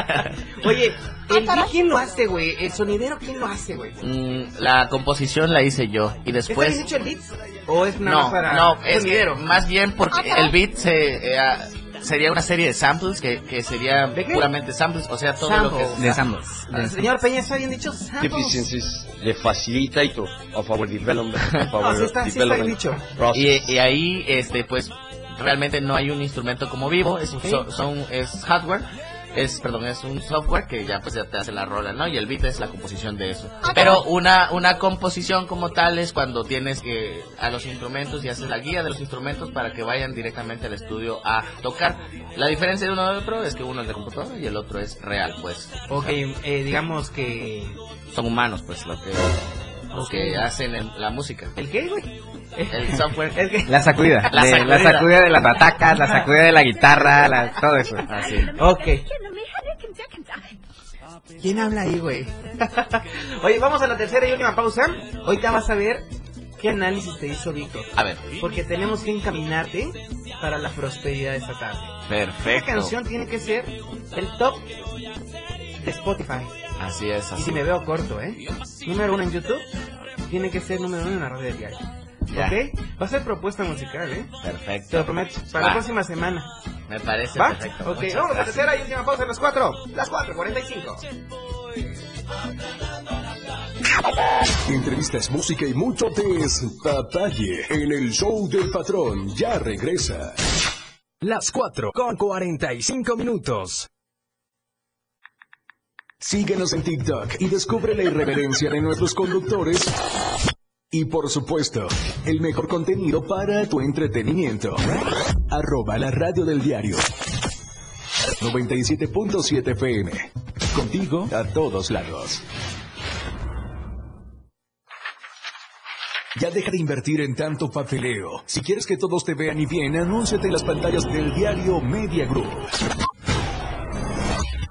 Speaker 5: (laughs) Oye, el beat, ¿quién lo hace, güey? El sonidero, ¿quién lo hace, güey?
Speaker 8: Mm, la composición la hice yo y
Speaker 5: ¿Está bien
Speaker 8: después
Speaker 5: hecho el beat? ¿O es nada
Speaker 8: no,
Speaker 5: más para
Speaker 8: no, es
Speaker 5: sonidero?
Speaker 8: más bien porque el beat se eh, ah, sería una serie de samples que, que sería puramente samples, o sea, todo lo que
Speaker 5: Samples.
Speaker 13: De samples.
Speaker 5: Ah, Señor Peña, ¿está bien dicho?
Speaker 7: Deficiencies the facilitator of our development. Of our
Speaker 5: No, sí está- sí está dicho.
Speaker 8: y, y ahí este pues realmente no hay un instrumento como vivo, es un so- son es hardware, es perdón, es un software que ya pues ya te hace la rola, ¿no? Y el beat es la composición de eso. Pero una una composición como tal es cuando tienes que a los instrumentos y haces la guía de los instrumentos para que vayan directamente al estudio a tocar. La diferencia de uno del otro es que uno es de computadora y el otro es real, pues.
Speaker 5: Ok, eh, digamos que...
Speaker 8: Son humanos, pues, lo que, los que hacen el- la música.
Speaker 5: ¿El qué, güey?
Speaker 8: El software. (laughs)
Speaker 13: La sacudida. (laughs)
Speaker 8: La
Speaker 13: de-
Speaker 8: sacudida.
Speaker 13: la sacudida de las batacas, la sacudida de la guitarra, la- todo eso.
Speaker 8: Así.
Speaker 5: Ok. ¿Quién habla ahí, güey? (laughs) Oye, vamos a la tercera y última pausa. Ahorita vas a ver qué análisis te hizo Víctor.
Speaker 8: A ver.
Speaker 5: Porque tenemos que encaminarte para la prosperidad de esta tarde.
Speaker 8: Perfecto.
Speaker 5: Esta canción tiene que ser el top de Spotify.
Speaker 8: Así es,
Speaker 5: Y
Speaker 8: así.
Speaker 5: si me veo corto, ¿eh? Número uno en YouTube, tiene que ser número uno en la radio del diario.
Speaker 8: Ya.
Speaker 5: ¿Ok? Va a ser propuesta musical, ¿eh?
Speaker 8: Perfecto.
Speaker 5: Te lo prometo. Para
Speaker 8: Va.
Speaker 5: la próxima semana.
Speaker 8: Me parece
Speaker 5: ¿Va?
Speaker 8: perfecto.
Speaker 5: Ok,
Speaker 8: Muchas
Speaker 5: vamos a la
Speaker 8: gracias.
Speaker 5: tercera y última pausa en las cuatro. Las cuatro, cuarenta y cinco.
Speaker 3: Entrevistas, música y mucho detalle en el show del patrón. Ya regresa.
Speaker 9: Las 4 con 45 minutos.
Speaker 3: Síguenos en TikTok y descubre la irreverencia de nuestros conductores. Y por supuesto, el mejor contenido para tu entretenimiento. Arroba la radio del diario. 97.7 FM. Contigo a todos lados. Ya deja de invertir en tanto papeleo. Si quieres que todos te vean y bien, anúnciate en las pantallas del diario Media Group.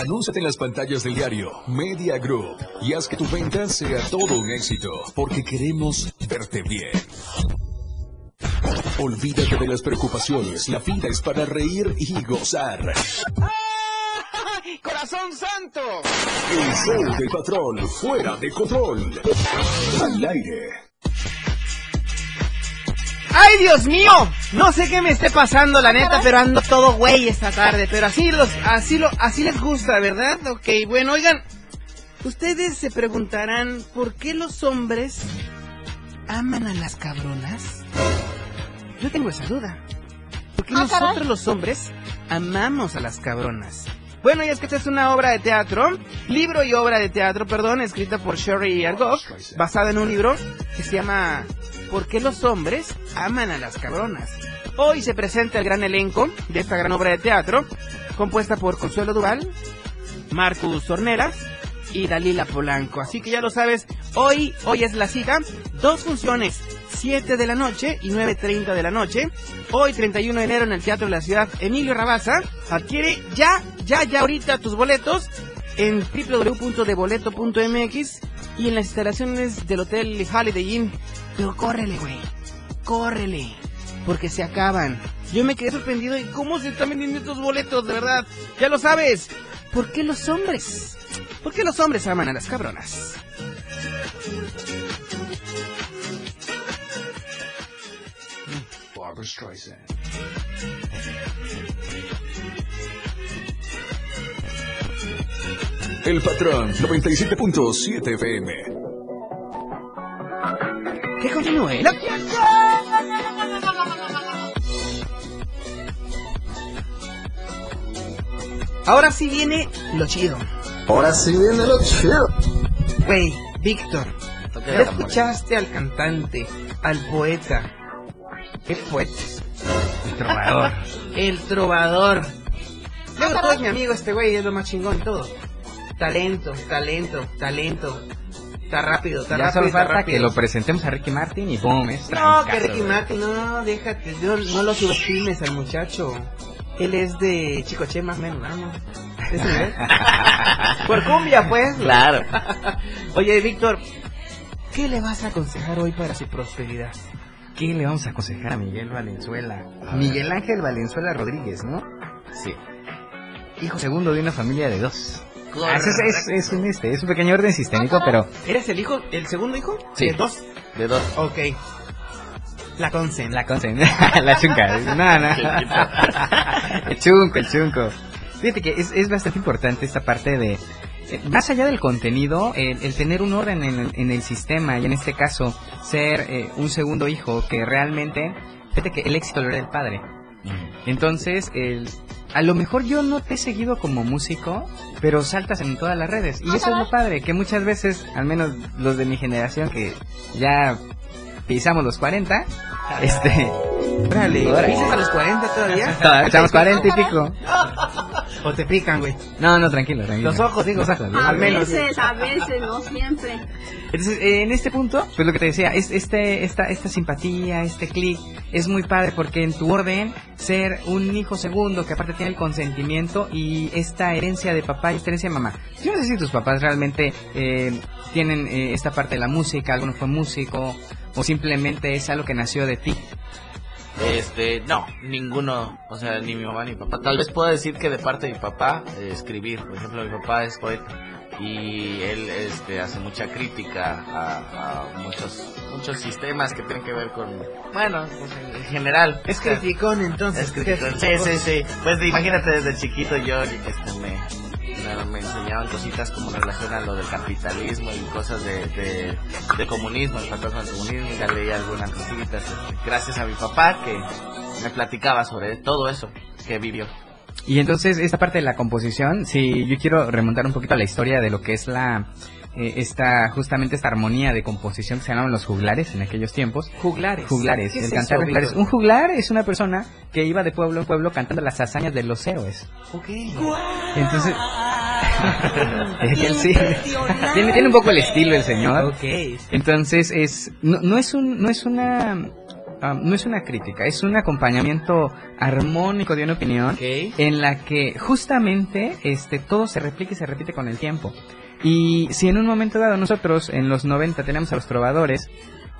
Speaker 3: Anúnciate en las pantallas del diario Media Group y haz que tu venta sea todo un éxito, porque queremos verte bien. Olvídate de las preocupaciones, la vida es para reír y gozar. (laughs)
Speaker 5: ¡Corazón santo!
Speaker 3: El show del patrón, fuera de control. Al aire.
Speaker 5: ¡Ay, Dios mío! No sé qué me esté pasando, la neta, pero ando todo güey esta tarde. Pero así los, así lo, así les gusta, ¿verdad? Ok, bueno, oigan. Ustedes se preguntarán, ¿por qué los hombres aman a las cabronas? Yo tengo esa duda. ¿Por qué
Speaker 17: Ah,
Speaker 5: nosotros
Speaker 17: caray.
Speaker 5: los hombres amamos a las cabronas? Bueno, y es que esta es una obra de teatro, libro y obra de teatro, perdón, escrita por Sherry Argoff, basada en un libro que se llama ¿Por qué los hombres aman a las cabronas? Hoy se presenta el gran elenco de esta gran obra de teatro, compuesta por Consuelo Duval, Marcus Horneras y Dalila Polanco. Así que ya lo sabes, hoy, hoy es la cita, dos funciones, 7 de la noche y 9.30 de la noche. Hoy, 31 de enero, en el Teatro de la Ciudad Emilio Rabaza. Adquiere ya, ya, ya ahorita tus boletos en www.deboleto.mx y en las instalaciones del Hotel Holiday Inn. Pero córrele, güey, córrele, porque se acaban. Yo me quedé sorprendido de cómo se están vendiendo estos boletos, de verdad. Ya lo sabes. ¿Por qué los hombres? ¿Por qué los hombres aman a las cabronas?
Speaker 18: Barbara Streisand.
Speaker 3: El patrón 97.7 FM.
Speaker 5: ¿Qué continúe? Ahora sí viene lo chido.
Speaker 19: Ahora sí viene lo chido.
Speaker 5: Güey, Víctor, ¿ya escuchaste al cantante, al poeta? ¿Qué poeta? El trovador. (laughs) El trovador. Luego todo es mi amigo este güey, es lo más chingón todo. Talento, talento, talento. Está rápido, está
Speaker 13: Ya
Speaker 5: rápido.
Speaker 13: solo falta
Speaker 5: rápido.
Speaker 13: que lo presentemos a Ricky Martin y boom, es
Speaker 5: No, que Ricky. Martin, no, déjate, no, no lo subestimes al muchacho. Él es de Chicoche más o menos, ¿no? ¿Ese nivel? Por cumbia, pues.
Speaker 8: Claro. (laughs)
Speaker 5: Oye, Víctor, ¿qué le vas a aconsejar hoy para su prosperidad?
Speaker 13: ¿Qué le vamos a aconsejar a Miguel Valenzuela? Miguel Ángel Valenzuela Rodríguez, ¿no? Sí. Hijo segundo de una familia de dos. Ah, es, es- es un este, es un pequeño orden sistémico, pero
Speaker 5: ¿Eres el hijo, el segundo hijo?
Speaker 13: Sí.
Speaker 5: ¿De dos?
Speaker 8: De dos.
Speaker 5: Ok. La consen.
Speaker 13: la consen, (laughs) la chunca, no, no. (laughs) el chunco, el chunco. Fíjate que es, es bastante importante esta parte de, eh, más allá del contenido, el, el tener un orden en, el- en el sistema y en este caso ser eh, un segundo hijo que realmente, fíjate que el éxito lo era del padre. Entonces, el, a lo mejor yo no te he seguido como músico, pero saltas en todas las redes. Y eso es lo padre, que muchas veces, al menos los de mi generación que ya pisamos los 40, este...
Speaker 5: Órale. ¿dices a los 40 todavía? (laughs)
Speaker 13: Echamos 40 y pico.
Speaker 5: ¿O te pican, güey?
Speaker 13: No, no, tranquilo, tranquilo.
Speaker 5: Los ojos, digo.
Speaker 13: Los ojos,
Speaker 6: A
Speaker 5: Al menos.
Speaker 6: veces, a veces, no siempre.
Speaker 13: Entonces, eh, en este punto, pues lo que te decía, es este, esta, esta simpatía, este clic, es muy padre porque en tu orden, ser un hijo segundo que aparte tiene el consentimiento y esta herencia de papá y esta herencia de mamá. Yo no sé si tus papás realmente eh, tienen eh, esta parte de la música, alguno fue músico o simplemente es algo que nació de ti.
Speaker 8: Este, no, ninguno, o sea, ni mi mamá ni mi papá. Tal vez pueda decir que de parte de mi papá, eh, escribir. Por ejemplo, mi papá es poeta y él este, hace mucha crítica a, a muchos muchos sistemas que tienen que ver con, bueno, pues, en, en general.
Speaker 5: Es criticón, entonces.
Speaker 8: es criticón. Sí, sí, sí. Pues imagínate desde chiquito yo este, me, me, enseñaban cositas como relación a lo del capitalismo y cosas de, de, de comunismo, el fantasma del comunismo, ya leí algunas cositas, este, gracias a mi papá que me platicaba sobre todo eso que vivió.
Speaker 13: Y entonces esta parte de la composición, si yo quiero remontar un poquito a la historia de lo que es la eh, esta justamente esta armonía de composición que se llamaban los juglares en aquellos tiempos.
Speaker 5: Juglares.
Speaker 13: Juglares,
Speaker 5: ¿Qué
Speaker 13: el
Speaker 5: es
Speaker 13: cantar
Speaker 5: eso,
Speaker 13: juglares. Un juglar es una persona que iba de pueblo en pueblo cantando las hazañas de los héroes.
Speaker 5: Ok.
Speaker 13: Entonces, (laughs) sí, tiene, tiene un poco el estilo el señor.
Speaker 5: Ok.
Speaker 13: Entonces es no, no es un no es una ah, no es una crítica, es un acompañamiento armónico de una opinión en la que justamente este todo se replica y se repite con el tiempo. Y si en un momento dado nosotros en los 90 tenemos a los trovadores,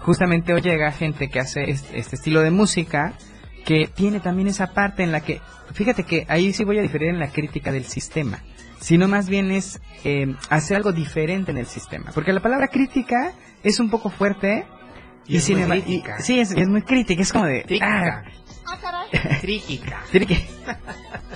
Speaker 13: justamente hoy llega gente que hace este, este estilo de música que tiene también esa parte en la que, fíjate que ahí sí voy a diferir en la crítica del sistema, sino más bien es eh, hacer algo diferente en el sistema, porque la palabra crítica es un poco fuerte
Speaker 5: Y es
Speaker 13: sin
Speaker 5: muy
Speaker 13: sí, es, es muy crítica, es como de...
Speaker 5: Crítica.
Speaker 13: ah,
Speaker 5: Crítica. (laughs) (laughs)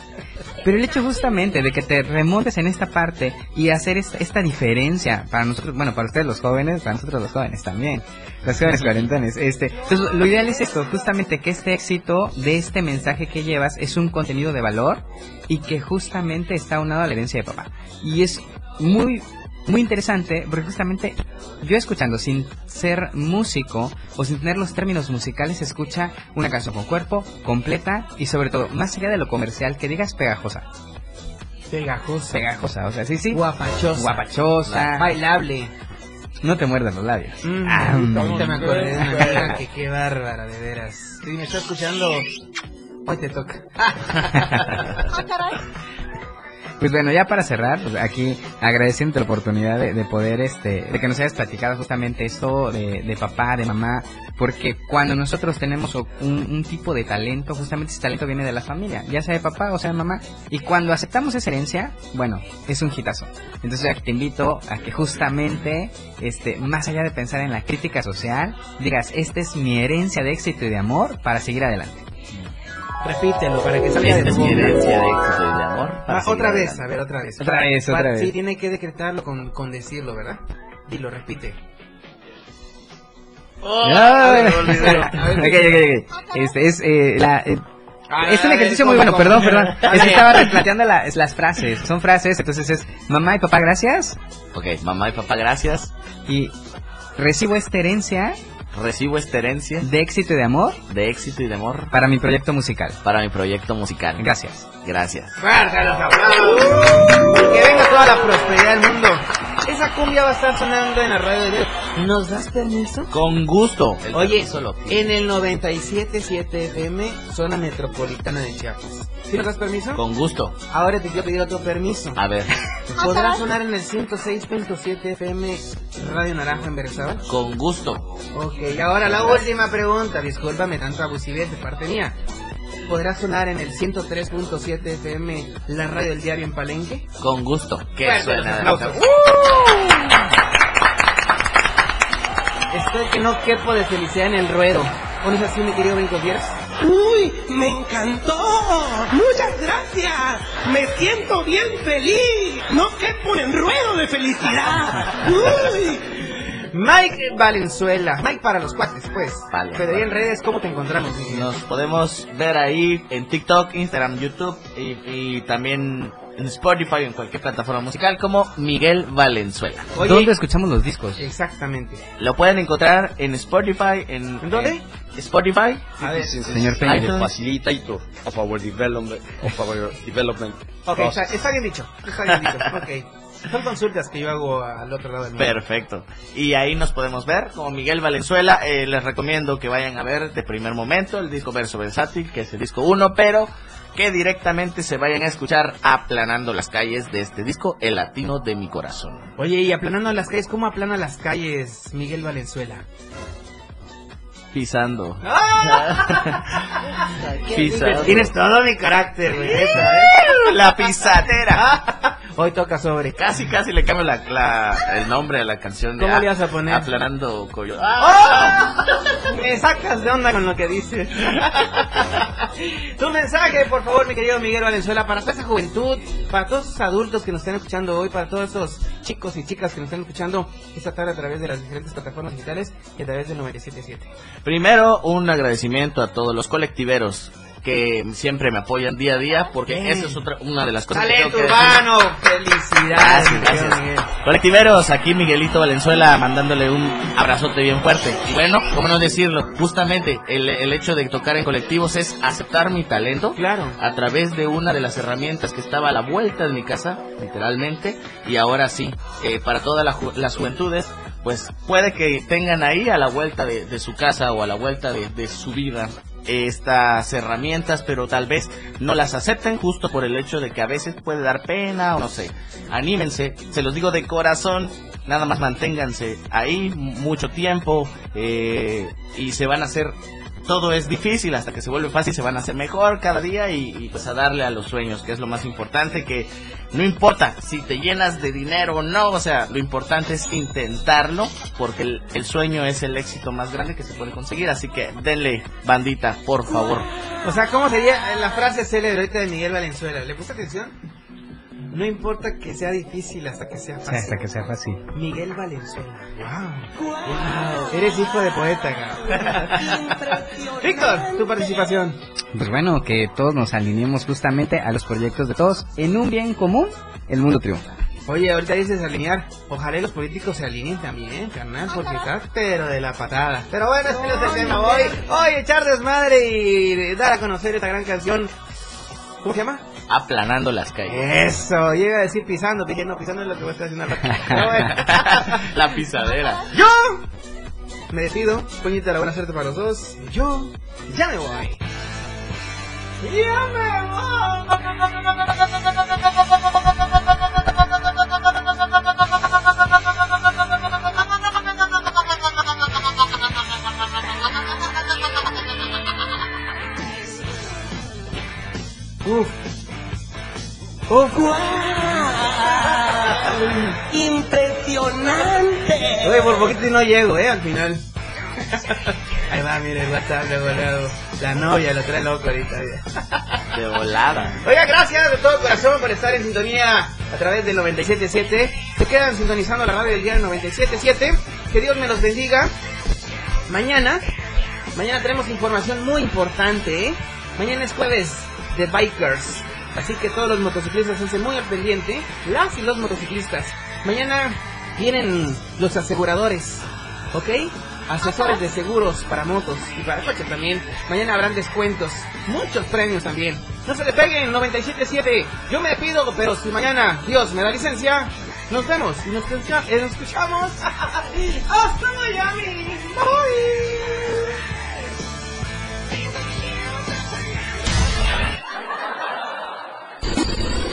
Speaker 13: Pero el hecho justamente de que te remontes en esta parte y hacer esta, esta diferencia para nosotros, bueno, para ustedes los jóvenes, para nosotros los jóvenes también, los jóvenes (laughs) cuarentones, este, entonces lo ideal es esto, justamente que este éxito de este mensaje que llevas es un contenido de valor y que justamente está unado a la herencia de papá. Y es muy muy interesante porque justamente yo escuchando sin ser músico o sin tener los términos musicales escucha una canción con cuerpo, completa y sobre todo, más allá de lo comercial, que digas pegajosa.
Speaker 5: Pegajosa.
Speaker 13: Pegajosa, o sea, sí, sí.
Speaker 5: Guapachosa.
Speaker 13: Guapachosa.
Speaker 5: Bailable.
Speaker 13: No te muerdas los labios.
Speaker 5: Mm,
Speaker 13: Ah,
Speaker 5: ahorita me acordé de una amiga que qué bárbara, de veras. Si me está escuchando, hoy te toca.
Speaker 13: Pues bueno, ya para cerrar, pues aquí agradeciendo la oportunidad de, de poder, este, de que nos hayas platicado justamente esto de, papá, de mamá, porque cuando nosotros tenemos un, tipo de talento, justamente ese talento viene de la familia, ya sea de papá o sea de mamá, y cuando aceptamos esa herencia, bueno, es un hitazo. Entonces te invito a que justamente, este, más allá de pensar en la crítica social, digas, esta es mi herencia de éxito y de amor para seguir adelante.
Speaker 5: Repítelo para que salga de
Speaker 8: es mi
Speaker 5: boca.
Speaker 8: herencia de éxito y de amor.
Speaker 5: Ah, otra vez,
Speaker 8: adelante.
Speaker 5: a ver, otra vez.
Speaker 13: Otra vez, otra vez.
Speaker 5: Sí, tiene que decretarlo con, con decirlo, ¿verdad? Dilo, repite.
Speaker 13: Ah,
Speaker 5: a ver, olvídalo. A ver,
Speaker 13: ok, ok, ok. Este es eh, la. eh,
Speaker 5: Ah,
Speaker 13: es un ejercicio
Speaker 5: ver,
Speaker 13: muy bueno,
Speaker 5: ¿cómo,
Speaker 13: perdón, perdón.
Speaker 5: A
Speaker 13: Es que estaba replanteando la- es las frases. Son frases, entonces es mamá y papá, gracias.
Speaker 8: Ok, mamá y papá, gracias.
Speaker 13: Y recibo esta herencia
Speaker 8: Recibo esta herencia
Speaker 13: de éxito y de amor
Speaker 8: de éxito y de amor
Speaker 13: para mi proyecto musical.
Speaker 8: para mi proyecto musical.
Speaker 13: Gracias.
Speaker 8: Gracias.
Speaker 5: Fuerte los aplausos. Y que venga toda la prosperidad del mundo. Esa cumbia va a estar sonando en la radio de ¿Nos das permiso?
Speaker 8: Con gusto. El
Speaker 5: Oye,
Speaker 8: permiso lo pido.
Speaker 5: en el 97.7 FM, zona metropolitana de Chiapas. ¿Sí nos das permiso?
Speaker 8: Con gusto.
Speaker 5: Ahora te quiero pedir otro permiso.
Speaker 8: A ver,
Speaker 5: ¿Podrá sonar en el 106.7 FM Radio Naranja en Berrizabal?
Speaker 8: con gusto.
Speaker 5: Ok, y ahora la última pregunta. Discúlpame tanto abusividad de parte mía. ¿Podrá sonar en el 103.7 FM la radio del diario en Palenque?
Speaker 8: Con gusto. Que suena
Speaker 5: Estoy que no quepo de felicidad en el ruedo. ¿Pones así, mi querido Brinco Fieres?
Speaker 16: ¡Uy! ¡Me encantó! ¡Muchas gracias! ¡Me siento bien feliz! ¡No quepo en ruedo de felicidad! ¡Uy!
Speaker 5: Mike Valenzuela. Mike para los cuates, pues.
Speaker 8: Vale,
Speaker 5: Pero ahí
Speaker 8: vale.
Speaker 5: en redes, ¿cómo te encontramos?
Speaker 8: Nos podemos ver ahí en TikTok, Instagram, YouTube y, y también en Spotify o en cualquier plataforma musical como Miguel Valenzuela.
Speaker 5: Oye-
Speaker 13: ¿Dónde escuchamos los discos?
Speaker 5: Exactamente.
Speaker 8: Lo pueden encontrar en Spotify, en,
Speaker 5: ¿En dónde?
Speaker 8: en Spotify.
Speaker 5: A ver.
Speaker 13: Señor Peña.
Speaker 7: facilitator of our development of our development
Speaker 5: Ok, está bien dicho. Está bien dicho. Ok. Son consultas que yo hago al otro lado del mundo.
Speaker 8: Perfecto. Y ahí nos podemos ver como Miguel Valenzuela. Eh, les recomiendo que vayan a ver de primer momento el disco Verso Versátil, que es el disco 1, pero que directamente se vayan a escuchar aplanando las calles de este disco, El Latino de mi Corazón.
Speaker 5: Oye, y aplanando las calles, ¿cómo aplana las calles Miguel Valenzuela?
Speaker 8: Pisando. (laughs) Pisando.
Speaker 5: Tienes todo mi carácter, güey. ¿eh?
Speaker 8: La pisadera. (laughs)
Speaker 5: Hoy toca sobre.
Speaker 8: Casi, casi le cambio la, la- el nombre a la canción de
Speaker 5: ¿Cómo
Speaker 8: A-
Speaker 5: le vas a poner?
Speaker 8: Aplanando Coyote.
Speaker 5: ¡Oh! Me sacas de onda con lo que dices. (laughs) tu mensaje, por favor, mi querido Miguel Valenzuela, para toda esa juventud, para todos esos adultos que nos están escuchando hoy, para todos esos chicos y chicas que nos están escuchando esta tarde a través de las diferentes plataformas digitales y a través del 977.
Speaker 8: Primero, un agradecimiento a todos los colectiveros que siempre me apoyan día a día, porque esa es otra, una de las cosas que tengo que
Speaker 5: urbano, felicidades.
Speaker 8: Gracias, gracias. Colectiveros, aquí Miguelito Valenzuela mandándole un abrazote bien fuerte. Y bueno, cómo no decirlo, justamente el, el hecho de tocar en colectivos es aceptar mi talento
Speaker 5: Claro.
Speaker 8: a través de una de las herramientas que estaba a la vuelta de mi casa, literalmente, y ahora sí, eh, para todas la ju- las juventudes, pues puede que tengan ahí a la vuelta de, de su casa o a la vuelta de, de su vida estas herramientas, pero tal vez no las acepten justo por el hecho de que a veces puede dar pena o no sé. Anímense, se los digo de corazón, nada más manténganse ahí mucho tiempo eh, y se van a hacer todo es difícil hasta que se vuelve fácil, se van a hacer mejor cada día y, pues a darle a los sueños, que es lo más importante, que no importa si te llenas de dinero o no, o sea, lo importante es intentarlo, porque el, el sueño es el éxito más grande que se puede conseguir, así que denle bandita, por favor.
Speaker 5: O sea, ¿cómo sería la frase célebre ahorita de Miguel Valenzuela? ¿Le puse atención? No importa que sea difícil hasta que sea
Speaker 13: Sí,
Speaker 5: fácil.
Speaker 13: hasta que sea fácil.
Speaker 5: Miguel Valenzuela. Wow. Wow. Eres hijo de poeta. Víctor, tu participación.
Speaker 13: Pues bueno, que todos nos alineemos justamente a los proyectos de todos en un bien común, el mundo triunfa.
Speaker 5: Oye, ahorita dices alinear. Ojalá los políticos se alineen también, carnal, porque está pero de la patada. Pero bueno, este no es el tema hoy. Hoy echar desmadre y dar a conocer esta gran canción. ¿Cómo se llama?
Speaker 8: Aplanando las calles.
Speaker 5: Eso, llega a decir pisando, pisando, pisando es lo que voy a estar haciendo (laughs) bueno.
Speaker 8: La pisadera.
Speaker 5: Yo me despido. Puñita la buena suerte para los dos. Yo ya me voy. Ya me voy. Uf. Uf.
Speaker 16: ¡Impresionante!
Speaker 5: Oye, por poquito no llego, eh, al final. (laughs) Ahí va, mire, el WhatsApp de volado. La novia lo trae loco ahorita. mira.
Speaker 8: De volada.
Speaker 5: Oiga, gracias de todo corazón por estar en sintonía a través del 97.7. Se quedan sintonizando la radio del día 97.7. Que Dios me los bendiga. Mañana, mañana tenemos información muy importante, ¿eh? Mañana es jueves de Bikers. Así que todos los motociclistas estén muy al pendiente. Las y los motociclistas. Mañana vienen los aseguradores. ¿Ok? Asesores de seguros para motos y para coches también. Mañana habrán descuentos. Muchos premios también. No se le peguen, 97.7. Yo me despido, pero si mañana Dios me da licencia, nos vemos y nos, escucha- eh, nos escuchamos. (laughs) ¡Hasta Miami! Bye.